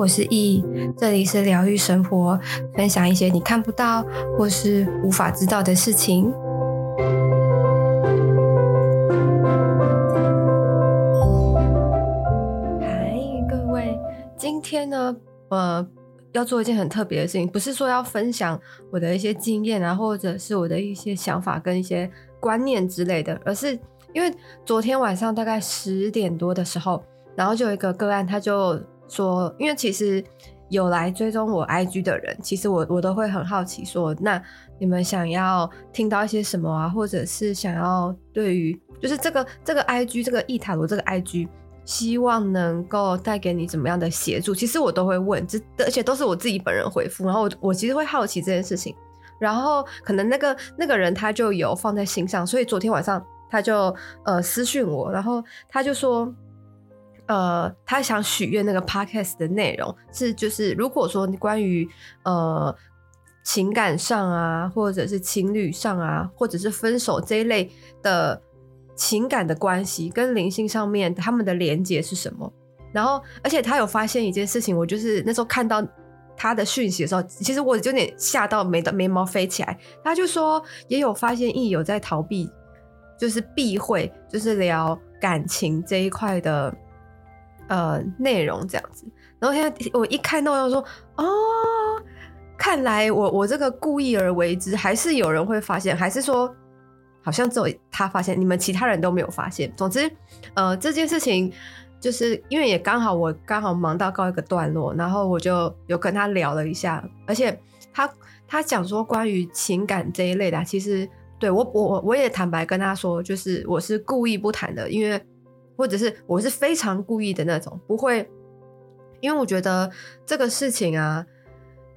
我是易，这里是疗愈生活，分享一些你看不到或是无法知道的事情。嗨，各位，今天呢，呃，要做一件很特别的事情，不是说要分享我的一些经验啊，或者是我的一些想法跟一些观念之类的，而是因为昨天晚上大概十点多的时候，然后就有一个个案，他就。说，因为其实有来追踪我 IG 的人，其实我我都会很好奇说，那你们想要听到一些什么啊，或者是想要对于就是这个这个 IG 这个易塔罗这个 IG，希望能够带给你怎么样的协助？其实我都会问，这而且都是我自己本人回复，然后我我其实会好奇这件事情，然后可能那个那个人他就有放在心上，所以昨天晚上他就呃私讯我，然后他就说。呃，他想许愿那个 podcast 的内容是，就是如果说你关于呃情感上啊，或者是情侣上啊，或者是分手这一类的情感的关系，跟灵性上面他们的连接是什么？然后，而且他有发现一件事情，我就是那时候看到他的讯息的时候，其实我有点吓到眉的眉毛飞起来。他就说也有发现，亦有在逃避，就是避讳，就是聊感情这一块的。呃，内容这样子，然后现在我一看到要说，哦，看来我我这个故意而为之，还是有人会发现，还是说好像只有他发现，你们其他人都没有发现。总之，呃，这件事情就是因为也刚好我刚好忙到告一个段落，然后我就有跟他聊了一下，而且他他讲说关于情感这一类的，其实对我我我也坦白跟他说，就是我是故意不谈的，因为。或者是我是非常故意的那种，不会，因为我觉得这个事情啊，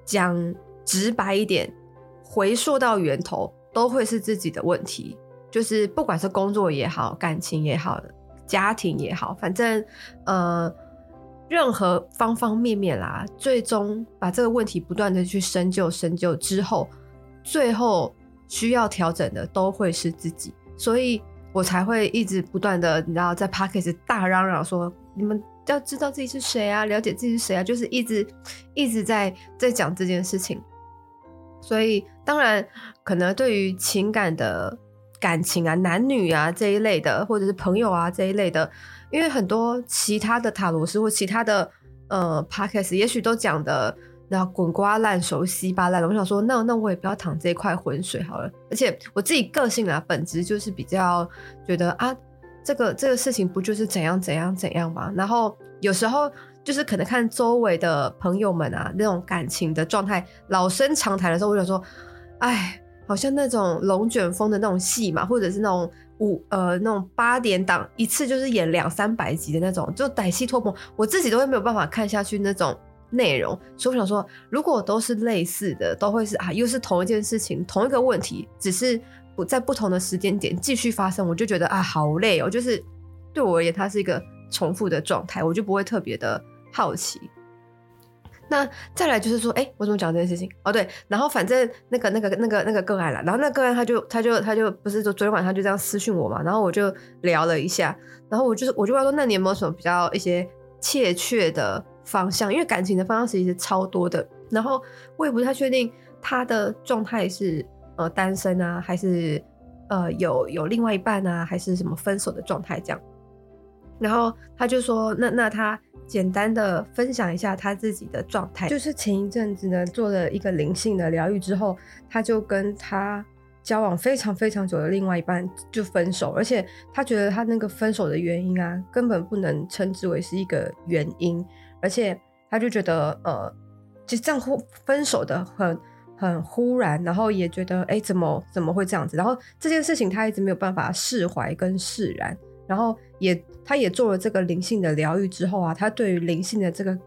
讲直白一点，回溯到源头都会是自己的问题，就是不管是工作也好，感情也好，家庭也好，反正呃，任何方方面面啦，最终把这个问题不断的去深究深究之后，最后需要调整的都会是自己，所以。我才会一直不断的，你知道，在 Podcast 大嚷嚷说，你们要知道自己是谁啊，了解自己是谁啊，就是一直一直在在讲这件事情。所以，当然，可能对于情感的感情啊、男女啊这一类的，或者是朋友啊这一类的，因为很多其他的塔罗师或其他的呃 Podcast 也许都讲的。然后滚瓜烂熟、稀巴烂的，我想说，那那我也不要淌这块浑水好了。而且我自己个性啊，本质就是比较觉得啊，这个这个事情不就是怎样怎样怎样吗？然后有时候就是可能看周围的朋友们啊，那种感情的状态，老生常谈的时候，我就说，哎，好像那种龙卷风的那种戏嘛，或者是那种五呃那种八点档，一次就是演两三百集的那种，就歹戏拖棚，我自己都会没有办法看下去那种。内容，所以我想说，如果都是类似的，都会是啊，又是同一件事情，同一个问题，只是不在不同的时间点继续发生，我就觉得啊，好累哦。就是对我而言，它是一个重复的状态，我就不会特别的好奇。那再来就是说，哎、我怎么讲这件事情？哦，对，然后反正那个那个那个那个个案了，然后那个个案他就他就他就不是说昨天晚上就这样私讯我嘛，然后我就聊了一下，然后我就是我就问说，那你有没有什么比较一些切确的？方向，因为感情的方向其实超多的，然后我也不太确定他的状态是呃单身啊，还是呃有有另外一半啊，还是什么分手的状态这样。然后他就说，那那他简单的分享一下他自己的状态，就是前一阵子呢做了一个灵性的疗愈之后，他就跟他交往非常非常久的另外一半就分手，而且他觉得他那个分手的原因啊，根本不能称之为是一个原因。而且他就觉得，呃，就这样忽分手的很很忽然，然后也觉得，哎，怎么怎么会这样子？然后这件事情他一直没有办法释怀跟释然。然后也他也做了这个灵性的疗愈之后啊，他对于灵性的这个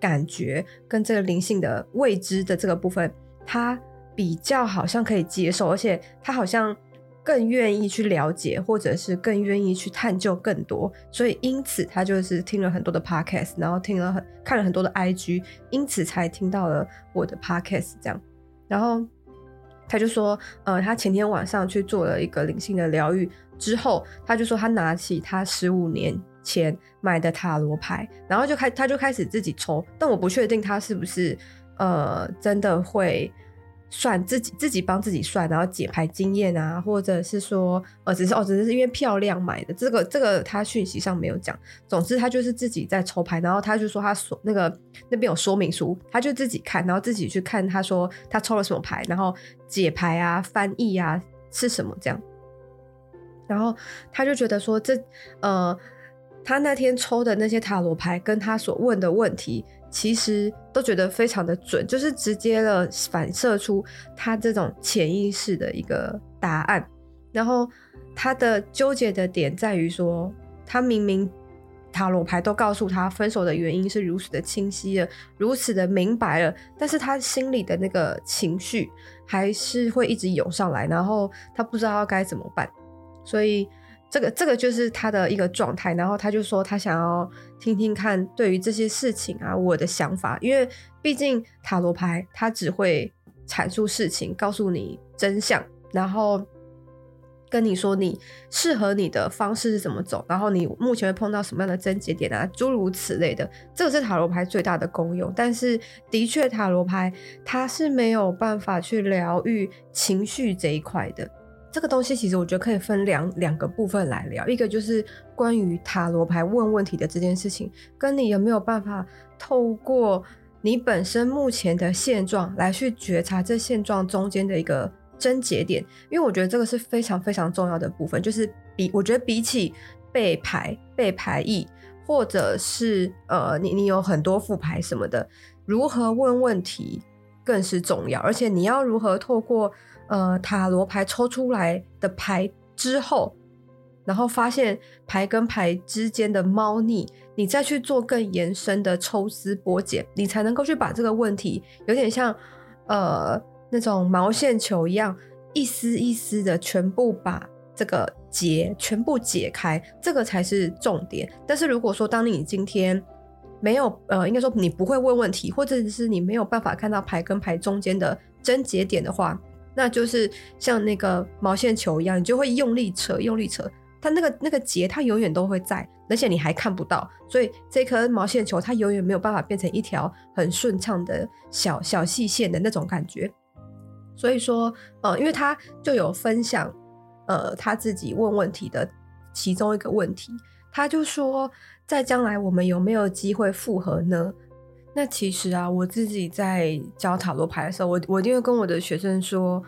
感觉跟这个灵性的未知的这个部分，他比较好像可以接受，而且他好像。更愿意去了解，或者是更愿意去探究更多，所以因此他就是听了很多的 podcast，然后听了很看了很多的 IG，因此才听到了我的 podcast 这样。然后他就说，呃，他前天晚上去做了一个灵性的疗愈之后，他就说他拿起他十五年前买的塔罗牌，然后就开他就开始自己抽，但我不确定他是不是呃真的会。算自己自己帮自己算，然后解牌经验啊，或者是说，呃，只是哦，只是因为漂亮买的，这个这个他讯息上没有讲。总之他就是自己在抽牌，然后他就说他所那个那边有说明书，他就自己看，然后自己去看，他说他抽了什么牌，然后解牌啊、翻译啊是什么这样。然后他就觉得说这呃，他那天抽的那些塔罗牌跟他所问的问题。其实都觉得非常的准，就是直接的反射出他这种潜意识的一个答案。然后他的纠结的点在于说，他明明塔罗牌都告诉他分手的原因是如此的清晰了，如此的明白了，但是他心里的那个情绪还是会一直涌上来，然后他不知道该怎么办，所以。这个这个就是他的一个状态，然后他就说他想要听听看对于这些事情啊我的想法，因为毕竟塔罗牌它只会阐述事情，告诉你真相，然后跟你说你适合你的方式是怎么走，然后你目前会碰到什么样的症结点啊，诸如此类的，这个是塔罗牌最大的功用。但是的确，塔罗牌它是没有办法去疗愈情绪这一块的。这个东西其实我觉得可以分两两个部分来聊，一个就是关于塔罗牌问问题的这件事情，跟你有没有办法透过你本身目前的现状来去觉察这现状中间的一个症结点，因为我觉得这个是非常非常重要的部分，就是比我觉得比起背牌背牌意，或者是呃你你有很多副牌什么的，如何问问题更是重要，而且你要如何透过。呃，塔罗牌抽出来的牌之后，然后发现牌跟牌之间的猫腻，你再去做更延伸的抽丝剥茧，你才能够去把这个问题，有点像呃那种毛线球一样，一丝一丝的全部把这个结全部解开，这个才是重点。但是如果说当你今天没有呃，应该说你不会问问题，或者是你没有办法看到牌跟牌中间的症结点的话。那就是像那个毛线球一样，你就会用力扯，用力扯，它那个那个结它永远都会在，而且你还看不到，所以这颗毛线球它永远没有办法变成一条很顺畅的小小细线的那种感觉。所以说，呃，因为他就有分享，呃，他自己问问题的其中一个问题，他就说，在将来我们有没有机会复合呢？那其实啊，我自己在教塔罗牌的时候，我我一定会跟我的学生说，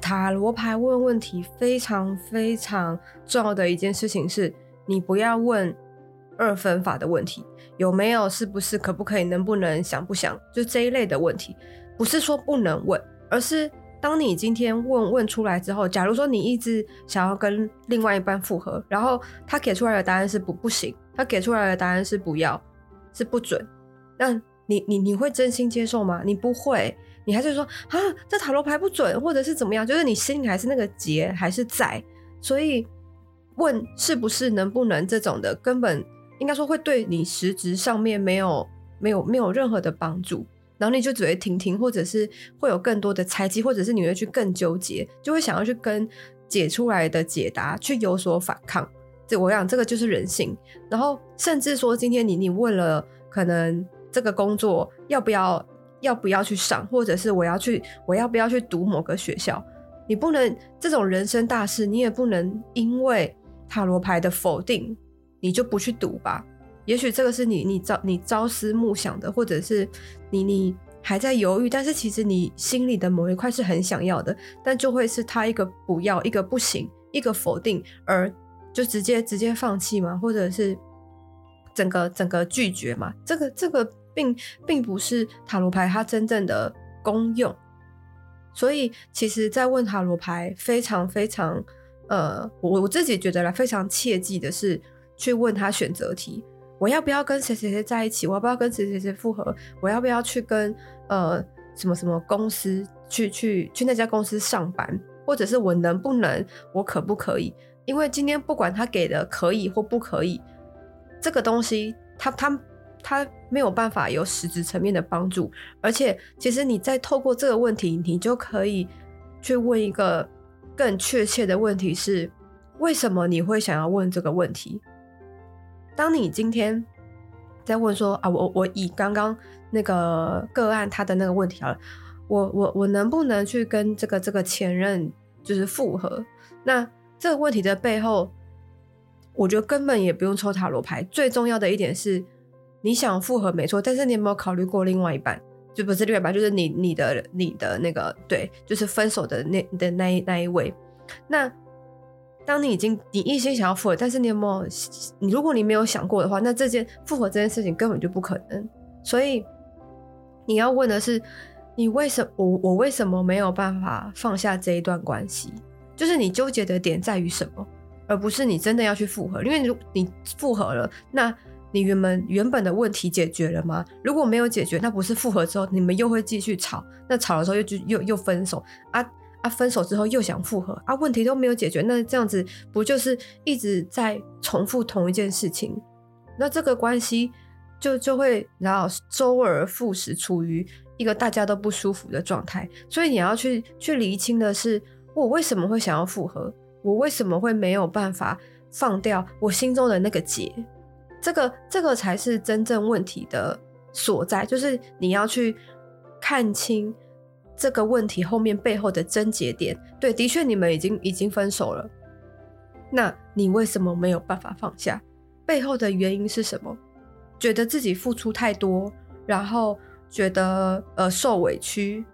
塔罗牌问问题非常非常重要的一件事情是，你不要问二分法的问题，有没有、是不是、可不可以、能不能、想不想，就这一类的问题，不是说不能问，而是当你今天问问出来之后，假如说你一直想要跟另外一半复合，然后他给出来的答案是不不行，他给出来的答案是不要，是不准。那你你你会真心接受吗？你不会，你还是说啊，这塔罗牌不准，或者是怎么样？就是你心里还是那个结还是在，所以问是不是能不能这种的，根本应该说会对你实质上面没有没有没有任何的帮助，然后你就只会停停，或者是会有更多的猜忌，或者是你会去更纠结，就会想要去跟解出来的解答去有所反抗。这我想这个就是人性，然后甚至说今天你你问了可能。这个工作要不要要不要去上，或者是我要去我要不要去读某个学校？你不能这种人生大事，你也不能因为塔罗牌的否定，你就不去读吧。也许这个是你你朝你朝思暮想的，或者是你你还在犹豫，但是其实你心里的某一块是很想要的，但就会是他一个不要，一个不行，一个否定，而就直接直接放弃嘛？或者是整个整个拒绝嘛？这个这个。并并不是塔罗牌它真正的功用，所以其实，在问塔罗牌非常非常呃，我我自己觉得啦，非常切记的是去问他选择题：我要不要跟谁谁谁在一起？我要不要跟谁谁谁复合？我要不要去跟呃什么什么公司去去去那家公司上班？或者是我能不能？我可不可以？因为今天不管他给的可以或不可以，这个东西他他。他没有办法有实质层面的帮助，而且其实你再透过这个问题，你就可以去问一个更确切的问题是：为什么你会想要问这个问题？当你今天在问说啊，我我以刚刚那个个案他的那个问题好了，我我我能不能去跟这个这个前任就是复合？那这个问题的背后，我觉得根本也不用抽塔罗牌，最重要的一点是，你想复合没错，但是你有没有考虑过另外一半？就不是另外一半，就是你你的你的那个对，就是分手的那的那一那一位。那当你已经你一心想要复合，但是你有没有你如果你没有想过的话，那这件复合这件事情根本就不可能。所以你要问的是，你为什么我我为什么没有办法放下这一段关系？就是你纠结的点在于什么，而不是你真的要去复合。因为如你复合了，那你原本原本的问题解决了吗？如果没有解决，那不是复合之后你们又会继续吵？那吵的时候又就又又分手啊啊！分手之后又想复合啊？问题都没有解决，那这样子不就是一直在重复同一件事情？那这个关系就就会然后周而复始，处于一个大家都不舒服的状态。所以你要去去厘清的是，我为什么会想要复合？我为什么会没有办法放掉我心中的那个结？这个这个才是真正问题的所在，就是你要去看清这个问题后面背后的症结点。对，的确你们已经已经分手了，那你为什么没有办法放下？背后的原因是什么？觉得自己付出太多，然后觉得呃受委屈，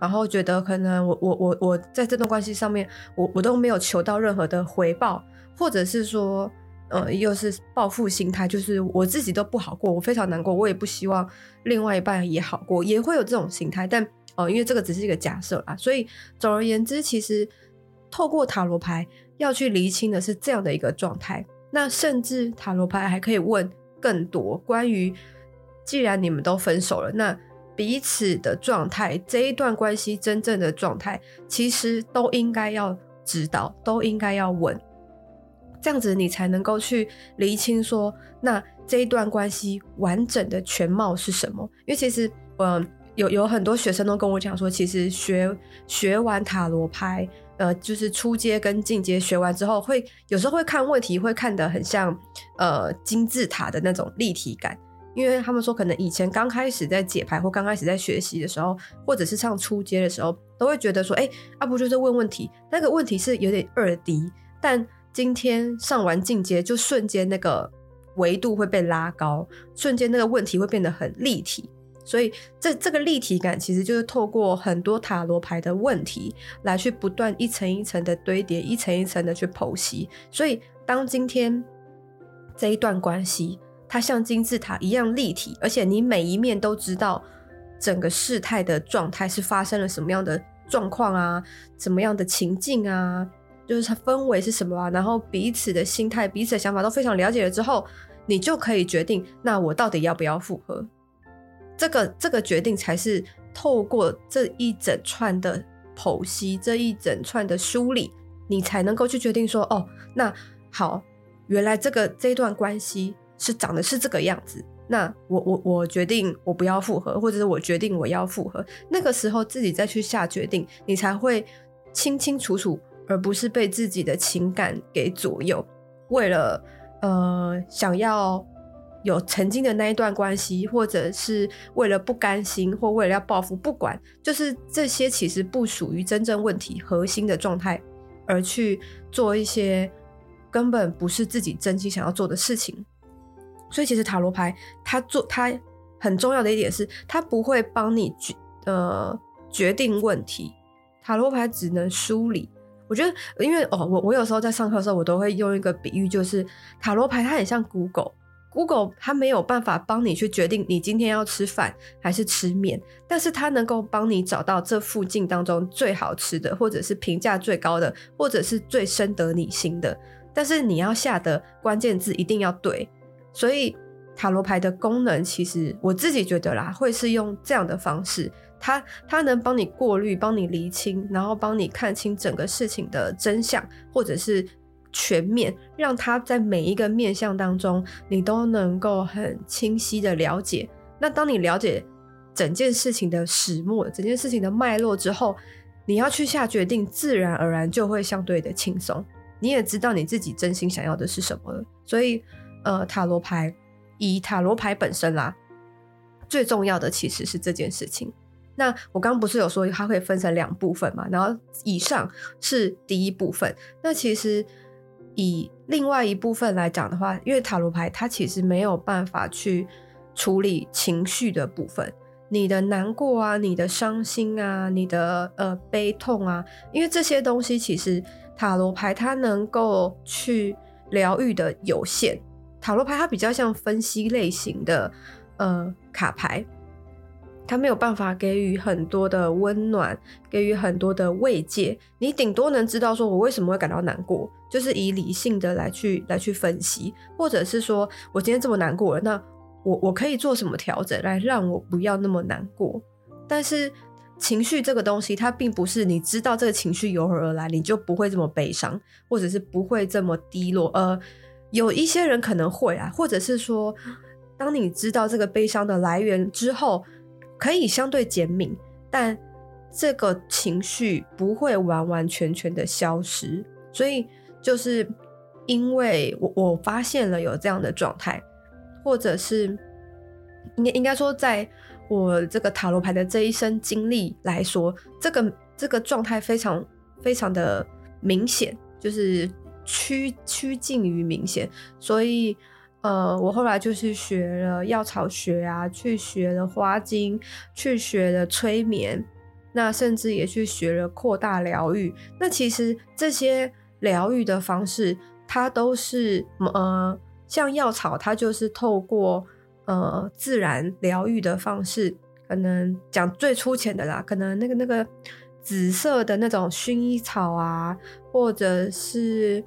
然后觉得可能我我我我在这段关系上面，我我都没有求到任何的回报，或者是说。呃，又是报复心态，就是我自己都不好过，我非常难过，我也不希望另外一半也好过，也会有这种心态。但哦、因为这个只是一个假设啦，所以总而言之，其实透过塔罗牌要去厘清的是这样的一个状态。那甚至塔罗牌还可以问更多关于，既然你们都分手了，那彼此的状态，这一段关系真正的状态，其实都应该要知道，都应该要问。这样子你才能够去厘清说，那这一段关系完整的全貌是什么？因为其实，嗯，有有很多学生都跟我讲说，其实学学完塔罗牌，呃，就是初阶跟进阶学完之后，会有时候会看问题，会看得很像呃金字塔的那种立体感。因为他们说，可能以前刚开始在解牌或刚开始在学习的时候，或者是上初阶的时候，都会觉得说，哎，啊不就是问问题？那个问题是有点二 D，但今天上完进阶，就瞬间那个维度会被拉高，瞬间那个问题会变得很立体。所以这这个立体感，其实就是透过很多塔罗牌的问题来去不断一层一层的堆叠，一层一层的去剖析。所以当今天这一段关系，它像金字塔一样立体，而且你每一面都知道整个事态的状态是发生了什么样的状况啊，什么样的情境啊。就是它氛围是什么啊？然后彼此的心态、彼此的想法都非常了解了之后，你就可以决定，那我到底要不要复合？这个这个决定才是透过这一整串的剖析、这一整串的梳理，你才能够去决定说，哦，那好，原来这个这段关系是长的是这个样子。那我我我决定我不要复合，或者是我决定我要复合。那个时候自己再去下决定，你才会清清楚楚。而不是被自己的情感给左右，为了呃想要有曾经的那一段关系，或者是为了不甘心，或为了要报复，不管，就是这些其实不属于真正问题核心的状态，而去做一些根本不是自己真心想要做的事情。所以，其实塔罗牌它做它很重要的一点是，它不会帮你决呃决定问题，塔罗牌只能梳理。我觉得，因为哦，我我有时候在上课的时候，我都会用一个比喻，就是塔罗牌它很像 Google，Google 它没有办法帮你去决定你今天要吃饭还是吃面，但是它能够帮你找到这附近当中最好吃的，或者是评价最高的，或者是最深得你心的。但是你要下的关键字一定要对，所以塔罗牌的功能，其实我自己觉得啦，会是用这样的方式。它它能帮你过滤，帮你厘清，然后帮你看清整个事情的真相，或者是全面，让它在每一个面向当中，你都能够很清晰的了解。那当你了解整件事情的始末，整件事情的脉络之后，你要去下决定，自然而然就会相对的轻松。你也知道你自己真心想要的是什么了。所以，呃塔罗牌，以塔罗牌本身啦，最重要的其实是这件事情。那我刚刚不是有说它会分成两部分嘛？然后以上是第一部分。那其实以另外一部分来讲的话，因为塔罗牌它其实没有办法去处理情绪的部分。你的难过啊，你的伤心啊，你的呃悲痛啊，因为这些东西其实塔罗牌它能够去疗愈的有限。塔罗牌它比较像分析类型的呃卡牌，他没有办法给予很多的温暖，给予很多的慰藉。你顶多能知道说我为什么会感到难过，就是以理性的来去来去分析，或者是说我今天这么难过了，那。我我可以做什么调整来让我不要那么难过？但是情绪这个东西，它并不是你知道这个情绪由何而来，你就不会这么悲伤，或者是不会这么低落。呃，有一些人可能会啊，或者是说，当你知道这个悲伤的来源之后，可以相对减敏，但这个情绪不会完完全全的消失。所以就是因为我我发现了有这样的状态。或者是应该应该说，在我这个塔罗牌的这一生经历来说，这个这个状态非常非常的明显，就是趋趋近于明显。所以，呃，我后来就是学了药草学啊，去学了花精，去学了催眠，那甚至也去学了扩大疗愈。那其实这些疗愈的方式，它都是呃。像药草，它就是透过呃自然疗愈的方式，可能讲最粗浅的啦，可能那个那个紫色的那种薰衣草啊，或者是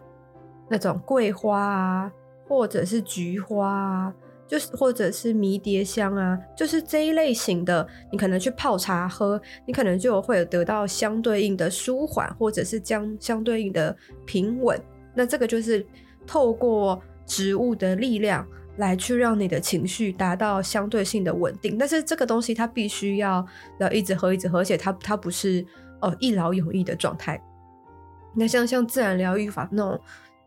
那种桂花啊，或者是菊花啊，就是或者是迷迭香啊，就是这一类型的，你可能去泡茶喝，你可能就会得到相对应的舒缓，或者是将相对应的平稳。那这个就是透过。植物的力量来去让你的情绪达到相对性的稳定，但是这个东西它必须要要一直喝一直喝，而且它它不是呃一劳永逸的状态。那像像自然疗愈法那种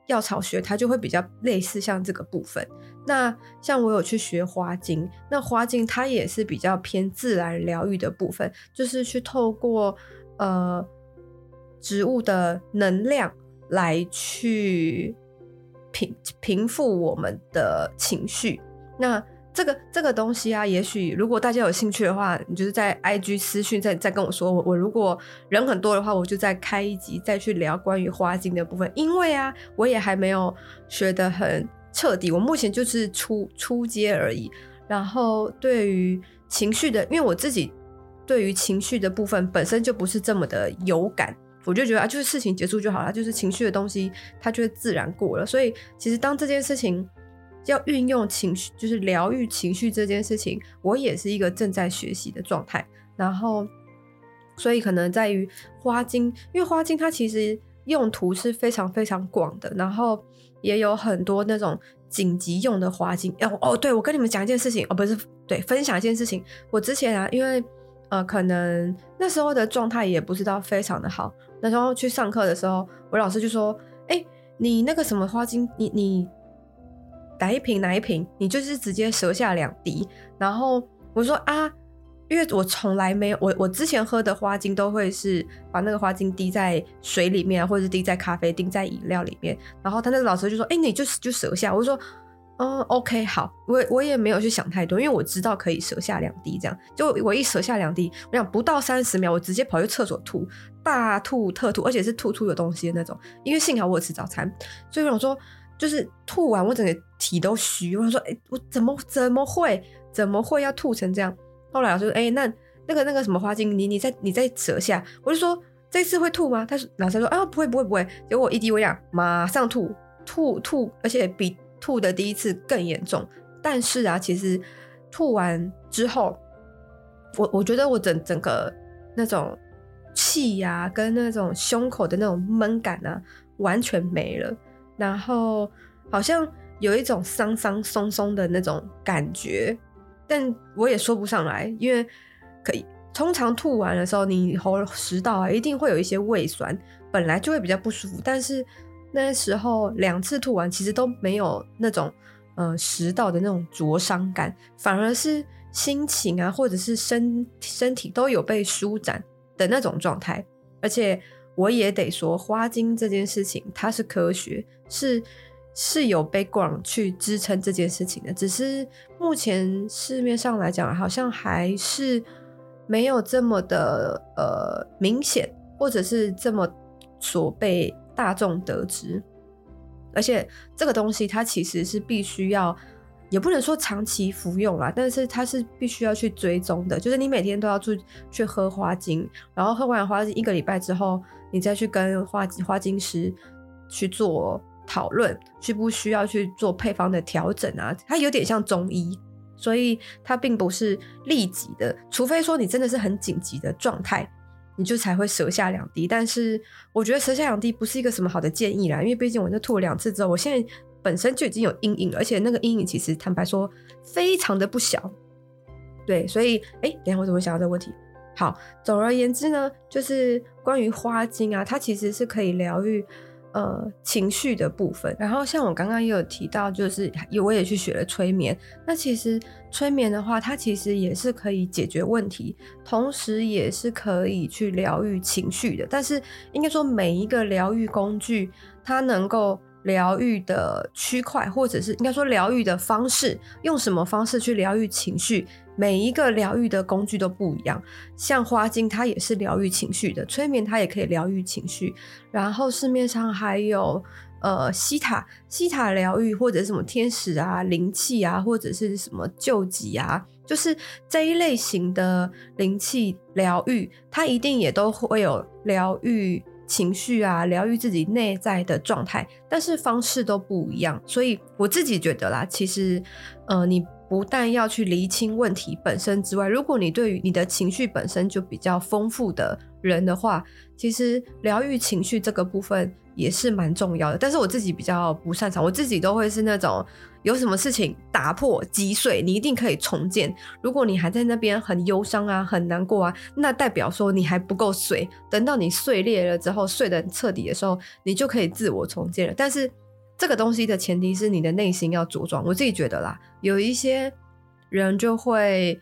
药草学，它就会比较类似像这个部分。那像我有去学花精，那花精它也是比较偏自然疗愈的部分，就是去透过呃植物的能量来去。平平复我们的情绪，那这个这个东西啊，也许如果大家有兴趣的话，你就是在 IG 私讯再再跟我说，我我如果人很多的话，我就再开一集再去聊关于花精的部分，因为啊，我也还没有学得很彻底，我目前就是初初阶而已。然后对于情绪的，因为我自己对于情绪的部分本身就不是这么的有感。我就觉得啊，就是事情结束就好了，就是情绪的东西，它就会自然过了。所以，其实当这件事情要运用情绪，就是疗愈情绪这件事情，我也是一个正在学习的状态。然后，所以可能在于花精，因为花精它其实用途是非常非常广的，然后也有很多那种紧急用的花精。哦哦，对，我跟你们讲一件事情，哦，不是，对，分享一件事情。我之前啊，因为呃，可能那时候的状态也不知道非常的好。那时候去上课的时候，我老师就说：“哎、你那个什么花精，你你哪一瓶哪一瓶，你就是直接舌下两滴。”然后我说：“啊，因为我从来没有，我我之前喝的花精都会是把那个花精滴在水里面，或者是滴在咖啡、滴在饮料里面。”然后他那个老师就说：“哎、你就就舌下。”我说。嗯，OK，好，我我也没有去想太多，因为我知道可以舌下两滴，这样就我一舌下两滴，我想不到三十秒，我直接跑去厕所吐，大吐特吐，而且是吐出有东西的那种。因为幸好我有吃早餐，所以我说，就是吐完我整个体都虚，我说，哎、我怎么怎么会怎么会要吐成这样？后来老师说，哎、那那个那个什么花精，你你再你再折下，我就说这次会吐吗？他说老师说啊，不会不会不会，结果一滴我俩马上吐吐吐，而且比。吐的第一次更严重，但是啊，其实吐完之后，我我觉得我整整个那种气呀、跟那种胸口的那种闷感啊，完全没了。然后好像有一种桑桑松松的那种感觉，但我也说不上来，因为可以通常吐完的时候，你喉食道啊一定会有一些胃酸，本来就会比较不舒服，但是。那时候两次吐完，其实都没有那种呃食道的那种灼伤感，反而是心情啊，或者是身身体都有被舒展的那种状态。而且我也得说，花精这件事情它是科学，是是有 background 去支撑这件事情的。只是目前市面上来讲，好像还是没有这么的呃明显，或者是这么所被大众得知。而且这个东西它其实是必须要，也不能说长期服用啦，但是它是必须要去追踪的，就是你每天都要去去喝花精，然后喝完花精一个礼拜之后，你再去跟花花精师去做讨论，需不需要去做配方的调整啊？它有点像中医，所以它并不是立即的，除非说你真的是很紧急的状态。你就才会舌下两滴，但是我觉得舌下两滴不是一个什么好的建议啦，因为毕竟我那吐了两次之后，我现在本身就已经有阴影，而且那个阴影其实坦白说非常的不小，对，所以哎，等下我怎么会想到这个问题？好，总而言之呢，就是关于花精啊，它其实是可以疗愈。呃，情绪的部分，然后像我刚刚也有提到，就是我也去学了催眠。那其实催眠的话，它其实也是可以解决问题，同时也是可以去疗愈情绪的。但是应该说，每一个疗愈工具，它能够疗愈的区块，或者是应该说疗愈的方式，用什么方式去疗愈情绪？每一个疗愈的工具都不一样，像花精它也是疗愈情绪的，催眠它也可以疗愈情绪。然后市面上还有呃西塔西塔疗愈，或者什么天使啊、灵气啊，或者是什么救急啊，就是这一类型的灵气疗愈，它一定也都会有疗愈情绪啊，疗愈自己内在的状态，但是方式都不一样。所以我自己觉得啦，其实呃你。不但要去厘清问题本身之外，如果你对于你的情绪本身就比较丰富的人的话，其实疗愈情绪这个部分也是蛮重要的。但是我自己比较不擅长，我自己都会是那种有什么事情打破击碎，你一定可以重建。如果你还在那边很忧伤啊、很难过啊，那代表说你还不够碎。等到你碎裂了之后，碎得很彻底的时候，你就可以自我重建了。但是。这个东西的前提是你的内心要茁壮。我自己觉得啦，有一些人就会，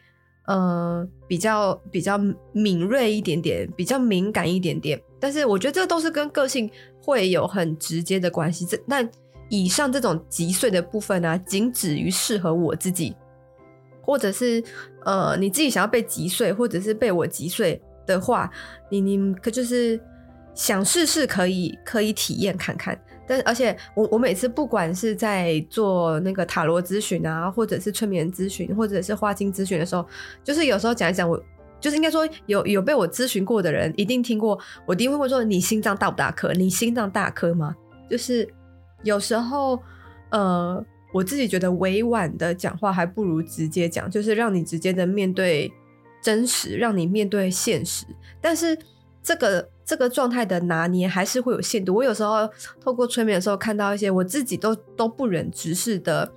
呃，比较比较敏锐一点点，比较敏感一点点。但是我觉得这都是跟个性会有很直接的关系。这但以上这种击碎的部分呢、啊，仅止于适合我自己，或者是呃你自己想要被击碎，或者是被我击碎的话，你你可就是想试试可以可以体验看看。但而且我我每次不管是在做那个塔罗咨询啊，或者是催眠咨询，或者是花精咨询的时候，就是有时候讲一讲，我就是应该说有有被我咨询过的人一定听过，我一定会说，你心脏大不大颗？你心脏大颗吗？就是有时候呃，我自己觉得委婉的讲话还不如直接讲，就是让你直接的面对真实，让你面对现实。但是这个。这个状态的拿捏还是会有限度。我有时候透过催眠的时候，看到一些我自己都都不忍直视的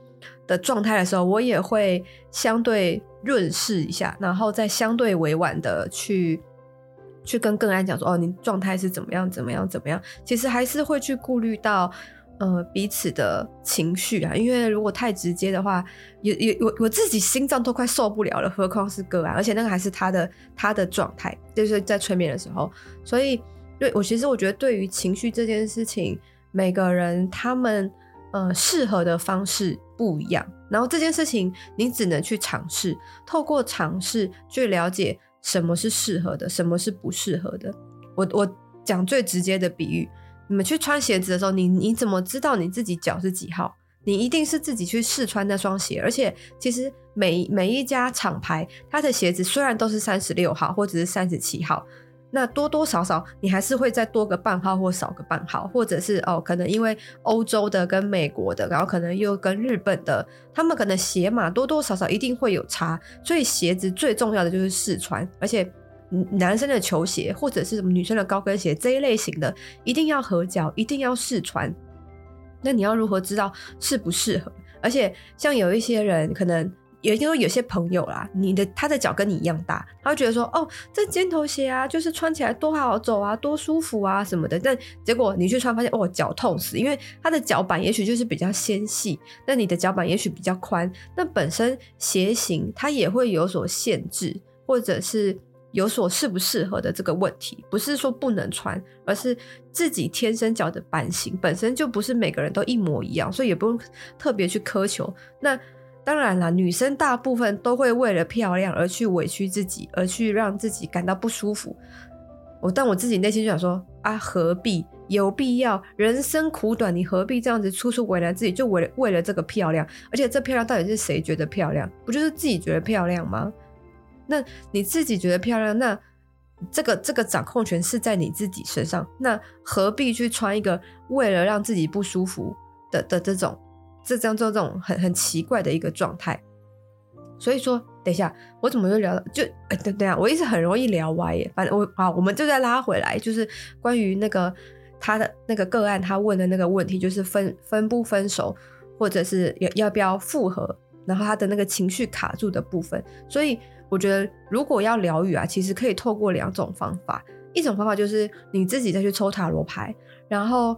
的状态的时候，我也会相对润饰一下，然后再相对委婉的去去跟个案讲说：“哦，你状态是怎么样？怎么样？怎么样？”其实还是会去顾虑到。呃，彼此的情绪啊，因为如果太直接的话，也也我我自己心脏都快受不了了，何况是个案，而且那个还是他的他的状态，就是在催眠的时候，所以对我其实我觉得对于情绪这件事情，每个人他们呃适合的方式不一样，然后这件事情你只能去尝试，透过尝试去了解什么是适合的，什么是不适合的。我我讲最直接的比喻。你们去穿鞋子的时候，你你怎么知道你自己脚是几号？你一定是自己去试穿那双鞋，而且其实每每一家厂牌，它的鞋子虽然都是三十六号或者是三十七号，那多多少少你还是会再多个半号或少个半号，或者是哦，可能因为欧洲的跟美国的，然后可能又跟日本的，他们可能鞋码多多少少一定会有差，所以鞋子最重要的就是试穿，而且。男生的球鞋或者是什么女生的高跟鞋这一类型的，一定要合脚，一定要试穿。那你要如何知道适不适合？而且像有一些人可能也就是有些朋友啦，你的他的脚跟你一样大，他会觉得说，哦，这尖头鞋啊，就是穿起来多好走啊，多舒服啊什么的。但结果你去穿，发现哦，脚痛死，因为他的脚板也许就是比较纤细，那你的脚板也许比较宽，那本身鞋型它也会有所限制，或者是有所适不适合的这个问题。不是说不能穿，而是自己天生脚的版型本身就不是每个人都一模一样，所以也不用特别去苛求。那当然啦，女生大部分都会为了漂亮而去委屈自己，而去让自己感到不舒服。我但我自己内心就想说啊，何必？有必要？人生苦短，你何必这样子处处为难自己？就为了为了这个漂亮，而且这漂亮到底是谁觉得漂亮？不就是自己觉得漂亮吗？那你自己觉得漂亮，那这个这个掌控权是在你自己身上，那何必去穿一个为了让自己不舒服的的这种？这这样做这种很很奇怪的一个状态，所以说，等一下，我怎么又聊到就哎，等等下，我一直很容易聊歪耶。反正我好，我们就再拉回来，就是关于那个他的那个个案，他问的那个问题，就是分分不分手，或者是要要不要复合，然后他的那个情绪卡住的部分。所以我觉得，如果要疗愈啊，其实可以透过两种方法，一种方法就是你自己再去抽塔罗牌，然后。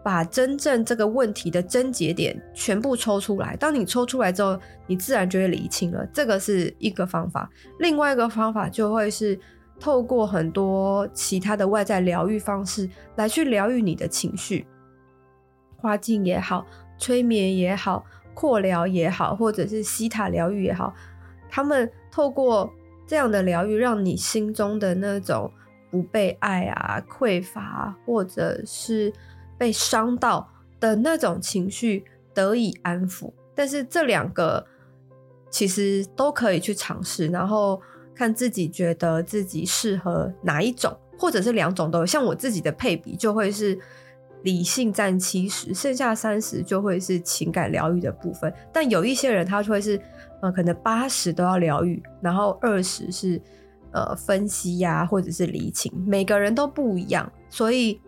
把真正这个问题的症结点全部抽出来。当你抽出来之后，你自然就会理清了。这个是一个方法。另外一个方法就会是透过很多其他的外在疗愈方式来去疗愈你的情绪，花镜也好，催眠也好，扩疗也好，或者是西塔疗愈也好，他们透过这样的疗愈，让你心中的那种不被爱啊、匮乏，或者是被伤到的那种情绪得以安抚，但是这两个其实都可以去尝试，然后看自己觉得自己适合哪一种，或者是两种都有。像我自己的配比就会是理性占七十，剩下三十就会是情感疗愈的部分。但有一些人他就会是，呃，可能八十都要疗愈，然后二十是呃分析呀，或者是理情。每个人都不一样，所以。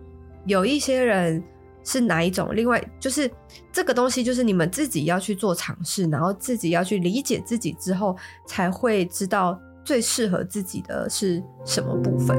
有一些人是哪一种？另外就是这个东西，就是你们自己要去做尝试，然后自己要去理解自己之后，才会知道最适合自己的是什么部分。